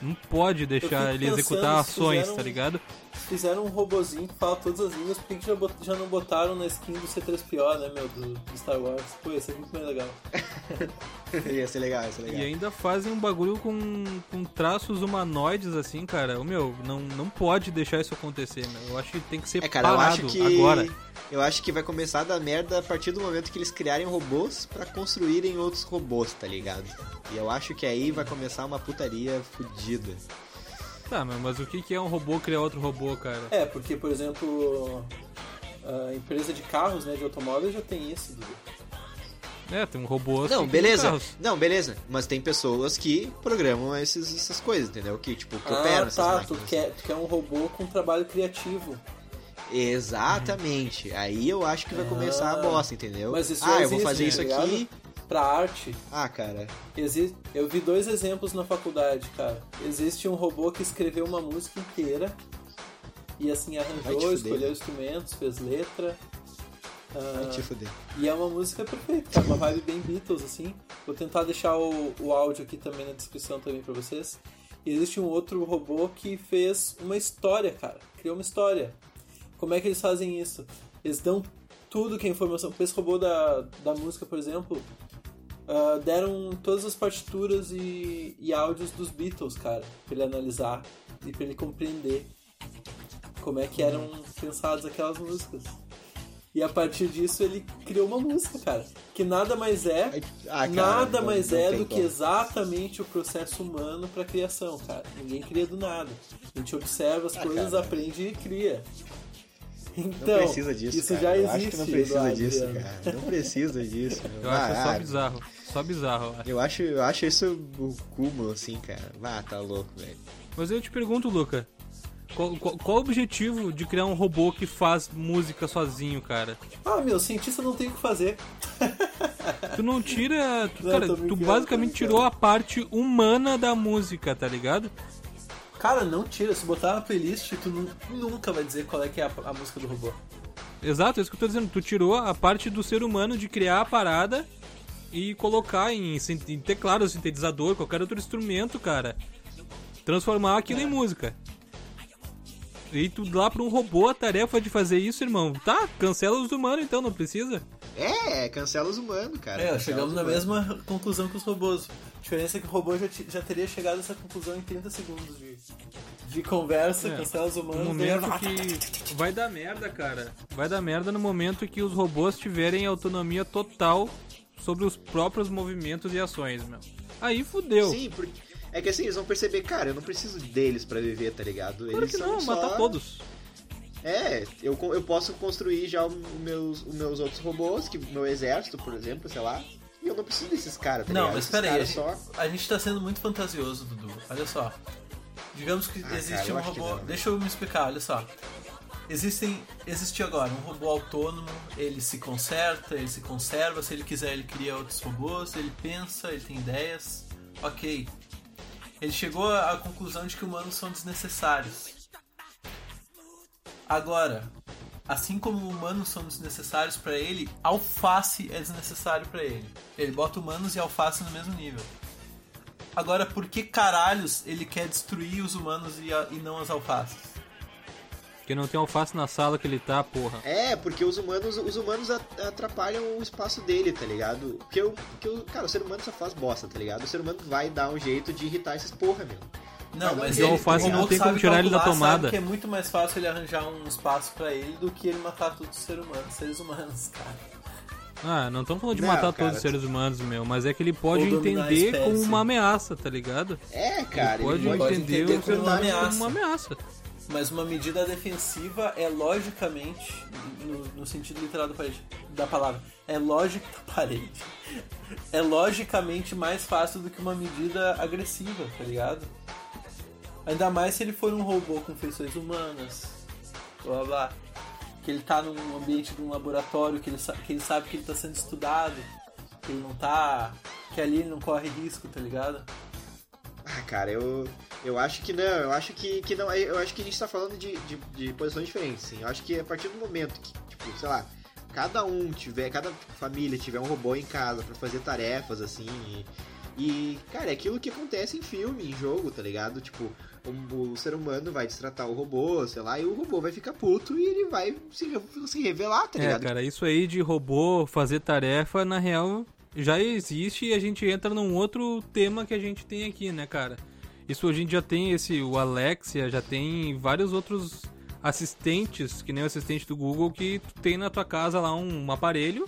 Não pode deixar ele executar ações, fizeram, tá ligado? Fizeram um robozinho que fala todas as línguas, por que já, bot, já não botaram na skin do C3PO, né, meu, do, do Star Wars? Pô, ia ser muito mais legal. ia ser legal, ia ser legal. E ainda fazem um bagulho com, com traços humanoides, assim, cara. O meu, não, não pode deixar isso acontecer, meu. Eu acho que tem que ser é, cara, parado eu acho que... agora. Eu acho que vai começar a dar merda a partir do momento que eles criarem robôs para construírem outros robôs, tá ligado? E eu acho que aí vai começar uma putaria fodida. Tá, mas o que é um robô criar outro robô, cara? É, porque, por exemplo, a empresa de carros, né, de automóveis já tem isso, Dudu. É, tem um robô assim. Não, beleza. Não, beleza. Mas tem pessoas que programam esses, essas coisas, entendeu? Que, tipo, que ah, operam tá, essas máquinas. Tu quer, tu quer um robô com trabalho criativo. Exatamente. Aí eu acho que vai começar ah, a bosta, entendeu? Mas isso ah, eu vou fazer tá isso aqui. Pra arte. Ah, cara. Existe, eu vi dois exemplos na faculdade, cara. Existe um robô que escreveu uma música inteira. E assim, arranjou, escolheu instrumentos, fez letra. Vai te fuder. E é uma música perfeita, cara, uma vibe bem Beatles, assim. Vou tentar deixar o, o áudio aqui também na descrição também pra vocês. E existe um outro robô que fez uma história, cara. Criou uma história. Como é que eles fazem isso? Eles dão tudo que é informação. Esse robô da, da música, por exemplo, uh, deram todas as partituras e, e áudios dos Beatles, cara, pra ele analisar e pra ele compreender como é que eram pensadas aquelas músicas. E a partir disso ele criou uma música, cara. Que nada mais é. Ah, cara, nada não, mais não é do como. que exatamente o processo humano pra criação, cara. Ninguém cria do nada. A gente observa as ah, coisas, cara. aprende e cria. Então, não precisa disso, isso cara. já eu existe. acho que não precisa disso, cara. Não precisa disso. eu acho ah, só bizarro. Só bizarro, eu acho. Eu acho isso o cúmulo, assim, cara. Vá, tá louco, velho. Mas eu te pergunto, Luca. Qual, qual, qual, o objetivo de criar um robô que faz música sozinho, cara? Ah, meu, cientista não tem o que fazer. Tu não tira. Tu, não, cara, tu basicamente tirou a parte humana da música, tá ligado? Cara, não tira. Se botar na playlist, tu nunca vai dizer qual é que é a, a música do robô. Exato, é isso que eu tô dizendo. Tu tirou a parte do ser humano de criar a parada e colocar em, em teclado, sintetizador, qualquer outro instrumento, cara. Transformar aquilo é. em música. E tu lá pra um robô a tarefa de fazer isso, irmão. Tá, cancela os humanos então, não precisa? É, cancela os humanos, cara. É, chegamos na mesma conclusão que os robôs. A diferença é que o robô já, já teria chegado a essa conclusão em 30 segundos de, de conversa, É, cancela os No humanos. momento daí- que vai dar merda, cara. Vai dar merda no momento que os robôs tiverem autonomia total sobre os próprios movimentos e ações, meu. Aí fudeu. Sim, porque. É que assim, eles vão perceber, cara, eu não preciso deles pra viver, tá ligado? Claro eles que não, só... matar todos. É, eu, eu posso construir já os meus, os meus outros robôs, que o meu exército, por exemplo, sei lá. Eu não preciso desses caras, tá Não, mas Esses peraí, a caras gente, só. a gente tá sendo muito fantasioso, Dudu. Olha só. Digamos que Ah, existe cara, um robô. Deixa eu me explicar, olha só. Existem, existe agora um robô autônomo, ele se conserta, ele se conserva, se ele quiser ele cria outros robôs, ele pensa, ele tem ideias. Ok. Ele chegou à conclusão de que humanos são desnecessários. Agora, assim como humanos são desnecessários pra ele, alface é desnecessário pra ele. Ele bota humanos e alface no mesmo nível. Agora, por que caralhos ele quer destruir os humanos e, a- e não as alfaces? Porque não tem alface na sala que ele tá, porra. É, porque os humanos, os humanos atrapalham o espaço dele, tá ligado? Porque, o, porque o, cara, o ser humano só faz bosta, tá ligado? O ser humano vai dar um jeito de irritar esses porra, meu. Não, mas ele, alface o não robô tem como tirar ele da tomada. Sabe que é muito mais fácil ele arranjar um espaço pra ele do que ele matar todos os seres humanos, seres humanos, cara. Ah, não estamos falando de Não, matar cara. todos os seres humanos, meu, mas é que ele pode entender como uma ameaça, tá ligado? É, cara, ele pode, ele pode entender, entender ser como uma humano como ameaça. uma ameaça. Mas uma medida defensiva é logicamente, no, no sentido literal da, parede, da palavra, é lógica parede. É logicamente mais fácil do que uma medida agressiva, tá ligado? Ainda mais se ele for um robô com feições humanas, blá blá. Que ele tá num ambiente de um laboratório, que ele, que ele sabe que ele tá sendo estudado, que ele não tá. que ali ele não corre risco, tá ligado? Ah, cara, eu, eu acho que não, eu acho que, que não, eu acho que a gente tá falando de, de, de posições diferentes, sim. Eu acho que a partir do momento que, tipo, sei lá, cada um tiver, cada família tiver um robô em casa pra fazer tarefas, assim, e, e, cara, é aquilo que acontece em filme, em jogo, tá ligado? Tipo, o, ser humano vai destratar o robô, sei lá, e o robô vai ficar puto e ele vai se, se revelar, tá É, ligado? cara, isso aí de robô fazer tarefa, na real, já existe e a gente entra num outro tema que a gente tem aqui, né, cara? Isso a gente já tem esse, o Alexia, já tem vários outros assistentes, que nem o assistente do Google, que tu tem na tua casa lá um, um aparelho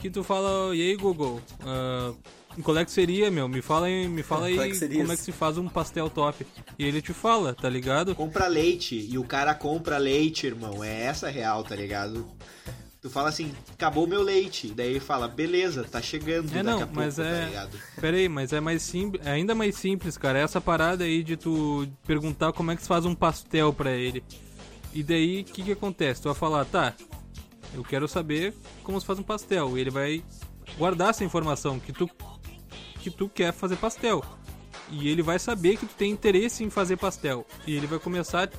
que tu fala, e aí Google, ah, qual é que seria, meu? Me fala, aí- me fala aí Qual é que como é que se faz um pastel top. E ele te fala, tá ligado? compra leite e o cara compra leite, irmão. É essa real, tá ligado? Tu fala assim, acabou meu leite. Daí ele fala, beleza, tá chegando É, não, a pouco, mas tá é-? Pera aí, mas é mais simples, é ainda mais simples, cara. Essa parada aí de tu perguntar como é que se faz um pastel pra ele. E daí, o que que acontece? Tu vai falar, tá, eu quero saber como se faz um pastel. E ele vai guardar essa informação que tu que tu quer fazer pastel. E ele vai saber que tu tem interesse em fazer pastel. E ele vai começar,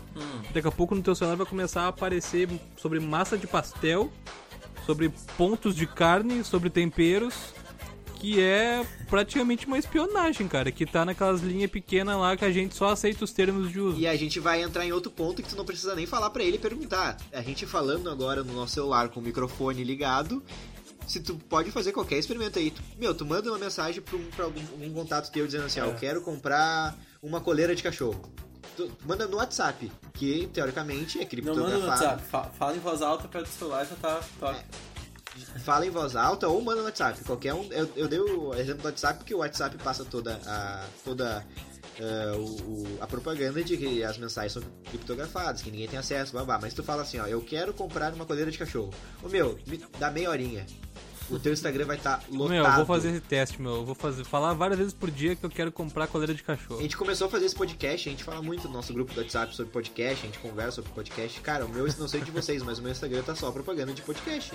daqui a pouco no teu celular vai começar a aparecer sobre massa de pastel, sobre pontos de carne, sobre temperos, que é praticamente uma espionagem, cara, que tá naquelas linhas pequenas lá que a gente só aceita os termos de uso. E a gente vai entrar em outro ponto que tu não precisa nem falar pra ele e perguntar. A gente falando agora no nosso celular com o microfone ligado, se tu pode fazer qualquer experimento aí. Tu- meu, tu manda uma mensagem pra, um, pra algum um contato teu dizendo assim, ó, eu quero comprar uma coleira de cachorro. Tu manda no WhatsApp, que teoricamente é Não manda no criptografado. WhatsApp, fa- fala em voz alta perto do celular já tá. tá. fala em voz alta ou manda no WhatsApp. Qualquer um. Eu, eu dei o exemplo do WhatsApp porque o WhatsApp passa toda a. toda ah, o, o- a propaganda de que as mensagens são criptografadas, que ninguém tem acesso, babá. Mas tu fala assim, ó, eu quero comprar uma coleira de cachorro. Ô meu, me dá meia horinha. O teu Instagram vai estar lotado. Meu, eu vou fazer esse teste, meu. Eu vou fazer, falar várias vezes por dia que eu quero comprar coleira de A cachorro. gente começou a fazer esse podcast, a gente fala muito no nosso grupo do WhatsApp sobre podcast, a gente conversa sobre podcast. Cara, o meu, não sei de vocês, mas o meu Instagram tá só propaganda de podcast.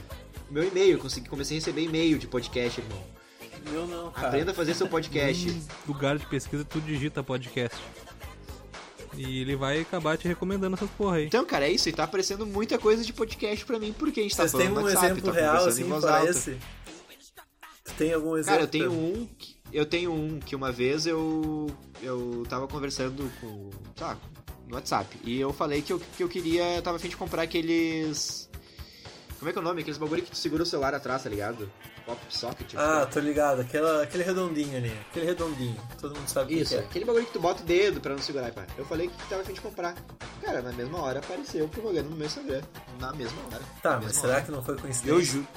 O meu e-mail, eu consegui, comecei a receber e-mail de podcast, irmão. Meu não, cara. Aprenda a fazer seu podcast. Em lugar de pesquisa, tu digita podcast. E ele vai acabar te recomendando essas porra aí. Então, cara, é isso. E tá aparecendo muita coisa de podcast pra mim, porque a gente tá Vocês falando têm no um WhatsApp, exemplo tá real conversando assim pra alta. esse? Tu tem algum exemplo? Cara, eu tenho um. que- Eu tenho um que uma vez eu. Eu tava conversando com. Tá, no WhatsApp. E eu falei que eu, que eu queria. Eu tava a fim de comprar aqueles. Como é que é o nome? Aqueles bagulho que tu segura o celular atrás, tá ligado? Pop socket. tipo. Ah, tô ligado. Aquela, aquele redondinho ali. Aquele redondinho. Todo mundo sabe Isso, que é. aquele bagulho que tu bota o dedo pra não segurar, pá. Eu falei que tava a fim de comprar. Cara, na mesma hora apareceu propaganda no meu Instagram. Na mesma hora. Tá, Na mas mesma será hora. que não foi coincidência? Eu juro.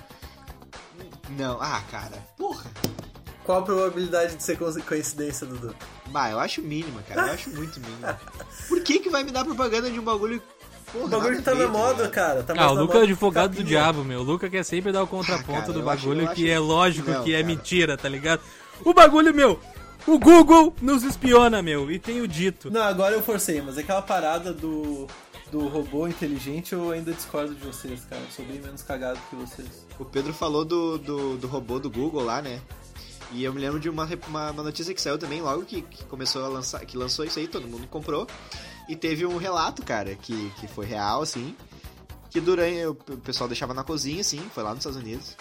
Não, ah, cara. Porra. Qual a probabilidade de ser co- coincidência, Dudu? Bah, eu acho mínima, cara. Eu acho muito mínima. Por que que vai me dar propaganda de um bagulho... Porra, O bagulho que tá na moda, ligado? cara. Tá Ah, o Luca é moda advogado do diabo, meu. O Luca quer sempre dar o contraponto Ah, cara, do acho- bagulho eu que acho- é lógico Não, que é cara. mentira, tá ligado? O bagulho, meu, o Google nos espiona, meu, e tenho dito. Não, agora eu forcei, mas aquela parada do, do robô inteligente eu ainda discordo de vocês, cara. Eu sou bem menos cagado que vocês. O Pedro falou do, do, do robô do Google lá, né? E eu me lembro de uma, uma, uma notícia que saiu também logo que, que começou a lançar, que lançou isso aí, todo mundo comprou. E teve um relato, cara, que, que foi real, assim. Que durante. O pessoal deixava na cozinha, assim, foi lá nos Estados Unidos.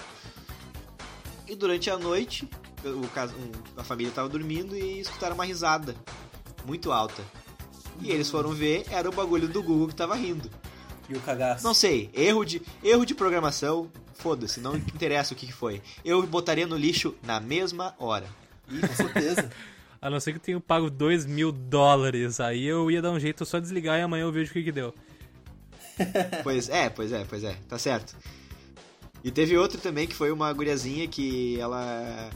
E durante a noite, o, a família tava dormindo e escutaram uma risada muito alta. E eles foram ver, era o bagulho do Google que tava rindo. E o cagaço. Não sei, erro de, erro de programação, foda-se, não interessa o que que foi. Eu botaria no lixo na mesma hora. Com certeza. A não ser que eu tenha pago 2 mil dólares. Aí eu ia dar um jeito só desligar e amanhã eu vejo o que que deu. Pois é, pois é, pois é, tá certo. E teve outro também que foi uma guriazinha que ela.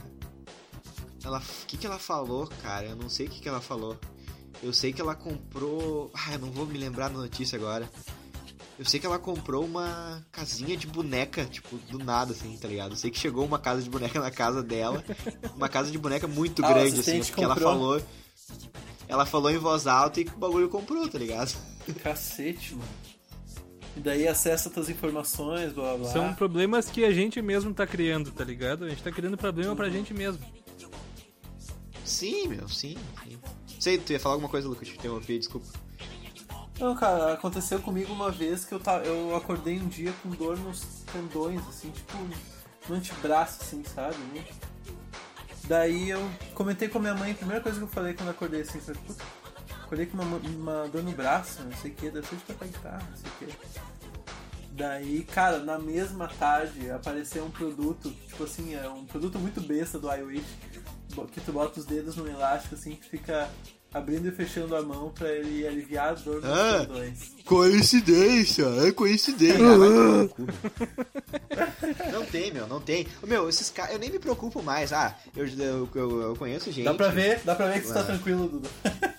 Ela. O que que ela falou, cara? Eu não sei o que que ela falou. Eu sei que ela comprou. Ah, eu não vou me lembrar da notícia agora. Eu sei que ela comprou uma casinha de boneca, tipo, do nada, assim, tá ligado? Eu sei que chegou uma casa de boneca na casa dela. Uma casa de boneca muito Ah, grande, assim, porque ela comprou. falou. Ela falou em voz alta e o bagulho comprou, tá ligado? Cacete, mano. E daí acessa tuas informações, blá blá blá. São problemas que a gente mesmo tá criando, tá ligado? A gente tá criando problema pra gente mesmo. Sim, meu, sim, sim. Sei, tu ia falar alguma coisa, Lucas? Te interrompi, desculpa. Não, cara, aconteceu comigo uma vez que eu, ta... eu acordei um dia com dor nos tendões, assim, tipo, no antebraço, assim, sabe? né? Daí eu comentei com a minha mãe, a primeira coisa que eu falei quando acordei, assim, foi, puta, acordei com uma, uma dor no braço, não sei o que, deve ser de tocar não sei o que. Daí, cara, na mesma tarde apareceu um produto, tipo assim, é um produto muito besta do iWish, que tu bota os dedos num elástico, assim, que fica abrindo e fechando a mão pra ele aliviar a dor nos Ah. tendões. Coincidência, é coincidência. Ah, não tem, meu, não tem. Meu, esses caras, eu nem me preocupo mais. Ah, eu, eu, eu, eu conheço gente. Dá pra ver, dá pra ver que você tá tranquilo, Dudu.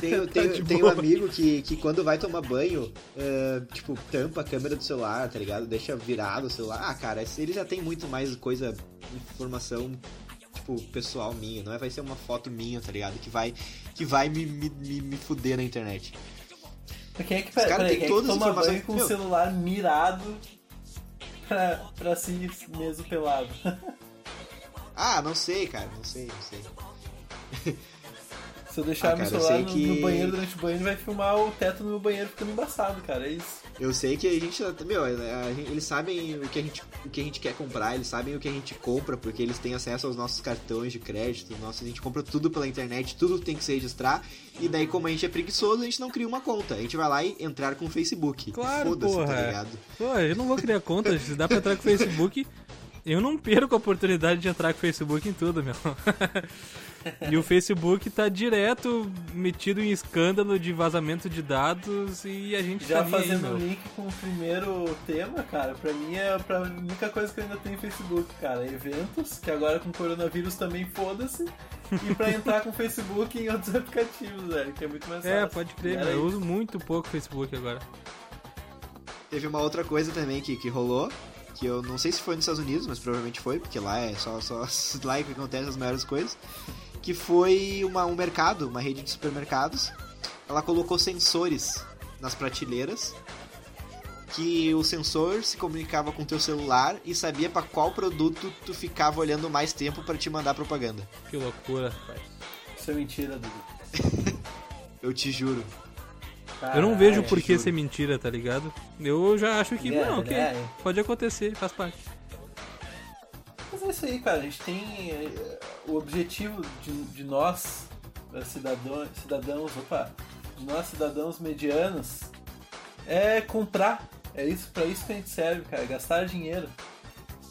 Tenho, tenho, tenho um amigo que, que quando vai tomar banho, é, tipo, tampa a câmera do celular, tá ligado? Deixa virado o celular. Ah, cara, ele já tem muito mais coisa, informação, tipo, pessoal minha. Não é? vai ser uma foto minha, tá ligado? Que vai, que vai me, me, me, me fuder na internet. Mas Quem é que, Os peraí, têm quem é que todas as toma banho informações- com o Meu. celular mirado pra, pra si mesmo pelado? Ah, não sei, cara, não sei, não sei. Se eu deixar Ah, meu cara, eu celular no, que- no banheiro durante o banho, ele vai filmar o teto no meu banheiro ficando embaçado, cara. É isso. Eu sei que a gente, meu, a gente- eles sabem o que, a gente, o que a gente quer comprar, eles sabem o que a gente compra, porque eles têm acesso aos nossos cartões de crédito, nosso, a gente compra tudo pela internet, tudo tem que se registrar, e daí como a gente é preguiçoso, a gente não cria uma conta, a gente vai lá e entrar com o Facebook. Claro, Foda-se, porra. tá ligado? Pô, eu não vou criar conta, se dá pra entrar com o Facebook. Eu não perco a oportunidade de entrar com o Facebook em tudo, meu. E o Facebook tá direto metido em escândalo de vazamento de dados e a gente Já tá aí, fazendo um link com o primeiro tema, cara, pra mim é pra única coisa que eu ainda tenho no Facebook, cara. Eventos, que agora com o coronavírus também foda-se. E pra entrar com o Facebook em outros aplicativos, velho, que é muito mais fácil. É, pode crer, meu. Eu uso muito pouco o Facebook agora. Teve uma outra coisa também que, que rolou, que eu não sei se foi nos Estados Unidos, mas provavelmente foi, porque lá é só, só lá que acontecem as maiores coisas, que foi uma, um mercado, uma rede de supermercados, ela colocou sensores nas prateleiras, que o sensor se comunicava com o teu celular e sabia pra qual produto tu ficava olhando mais tempo pra te mandar propaganda. Que loucura, rapaz. Isso é mentira, Dudu. Eu te juro. Eu não vejo por que ser mentira, tá ligado? Eu já acho que, É, não, ok, é. pode acontecer, faz parte. Mas é isso aí, cara. A gente tem eh, o objetivo de, de nós, eh, cidadãos, cidadãos, opa, de nós cidadãos medianos, é comprar, É isso, pra isso que a gente serve, cara, gastar dinheiro.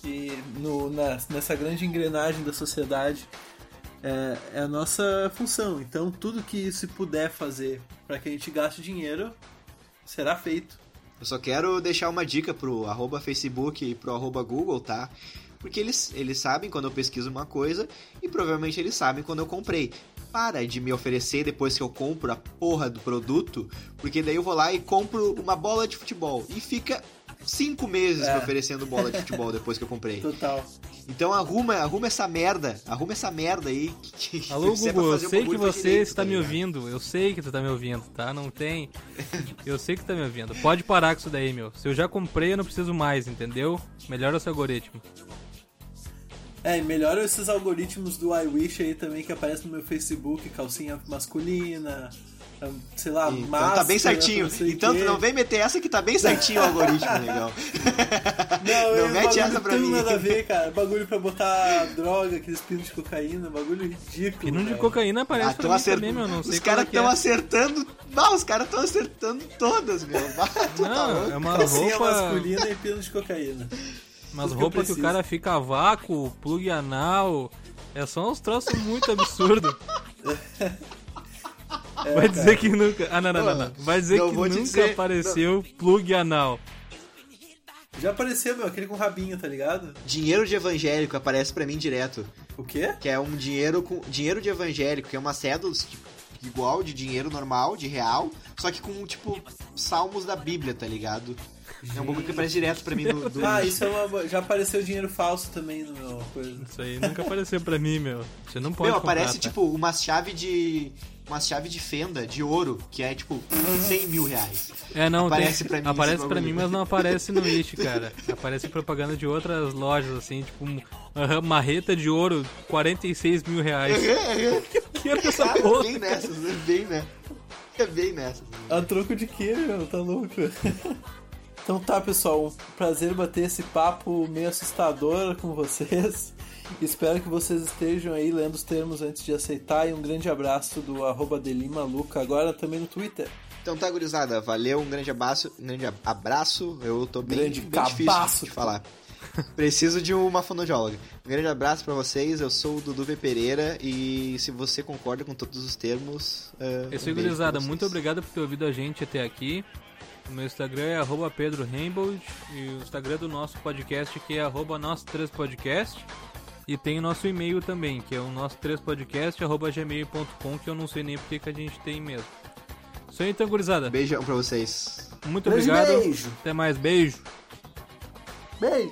E no, na, nessa grande engrenagem da sociedade é, é, a nossa função. Então tudo que se puder fazer para que a gente gaste dinheiro será feito. Eu só quero deixar uma dica pro arroba Facebook e pro arroba Google, tá? Porque eles, eles sabem quando eu pesquiso uma coisa e provavelmente eles sabem quando eu comprei. Para de me oferecer depois que eu compro a porra do produto, porque daí eu vou lá e compro uma bola de futebol e fica cinco meses É. me oferecendo bola de futebol depois que eu comprei. Total. Então arruma, arruma essa merda, arruma essa merda aí. Que, que Alô, Google, eu sei que você direito, está tá me ouvindo. Eu sei que tu tá me ouvindo, tá? Não tem. Eu sei que tu tá me ouvindo. Pode parar com isso daí, meu. Se eu já comprei, eu não preciso mais, entendeu? Melhora o seu algoritmo. É, e melhora esses algoritmos do iWish aí também que aparecem no meu Facebook, calcinha masculina, sei lá, Então máscara, tá bem certinho. não Então não vem meter essa que tá bem certinho o algoritmo, legal. Não, Não mete essa pra tem mim. nada a ver, cara. Bagulho pra botar droga, aqueles pinos de cocaína, bagulho ridículo. Pino de cocaína aparece Ah, pra mim acert- também, meu. Não sei Os caras é que estão é. acertando. Ah, os caras estão acertando todas, meu. Ah, tá Não, louco. é uma Calcinha roupa. masculina e pino de cocaína. Umas Tudo que eu roupas que o cara fica a vácuo, plug anal. É só uns troços muito absurdos. É, Vai cara. dizer que nunca. Ah, não, não, não. não. Vai dizer Não que nunca dizer- apareceu plug anal. Já apareceu, meu, aquele com rabinho, tá ligado? Dinheiro de evangélico aparece pra mim direto. O quê? Que é um dinheiro com. Dinheiro de evangélico, que é uma cédula tipo, igual de dinheiro normal, de real, só que com, tipo, salmos da Bíblia, tá ligado? É um bagulho que aparece direto pra mim no. do- Ah, isso é uma. Já apareceu dinheiro falso também no meu coisa. Isso aí nunca apareceu pra mim, meu. Você não pode Meu, comprar, aparece, tá? tipo, uma chave de. Uma chave de fenda de ouro, que é tipo 100 mil reais. É, não, aparece tem, pra mim aparece pra mim, mas não aparece no Wish, cara. Aparece propaganda de outras lojas, assim, tipo, uma marreta de ouro, 46 mil reais. que é essa Cara, porra? bem nessas, né? Bem nessas. É bem nessas. A troco de quê, meu? Tá louco? Então tá, pessoal. Um prazer bater esse papo meio assustador com vocês. Espero que vocês estejam aí lendo os termos antes de aceitar. E um grande abraço do arroba Delimaluca, agora também no Twitter. Então tá, gurizada. Valeu, um grande abraço. Um grande abraço. Eu tô bem, Grande bem difícil cabaço. de falar. Preciso de uma fonoaudióloga. Um grande abraço pra vocês. Eu sou o Dudu V. Pereira e se você concorda com todos os termos. Uh, É isso aí, um beijo pra gurizada. Muito obrigado por ter ouvido a gente até aqui. O meu Instagram é arroba Pedro e o Instagram do nosso podcast que é arroba nosso 3 podcast. E tem o nosso e-mail também, que é o nosso 3 podcast arroba gmail.com, que eu não sei nem porque que a gente tem mesmo. Isso aí então, gurizada. Beijão pra vocês. Muito Grande obrigado. beijo. Até mais, beijo. Beijo!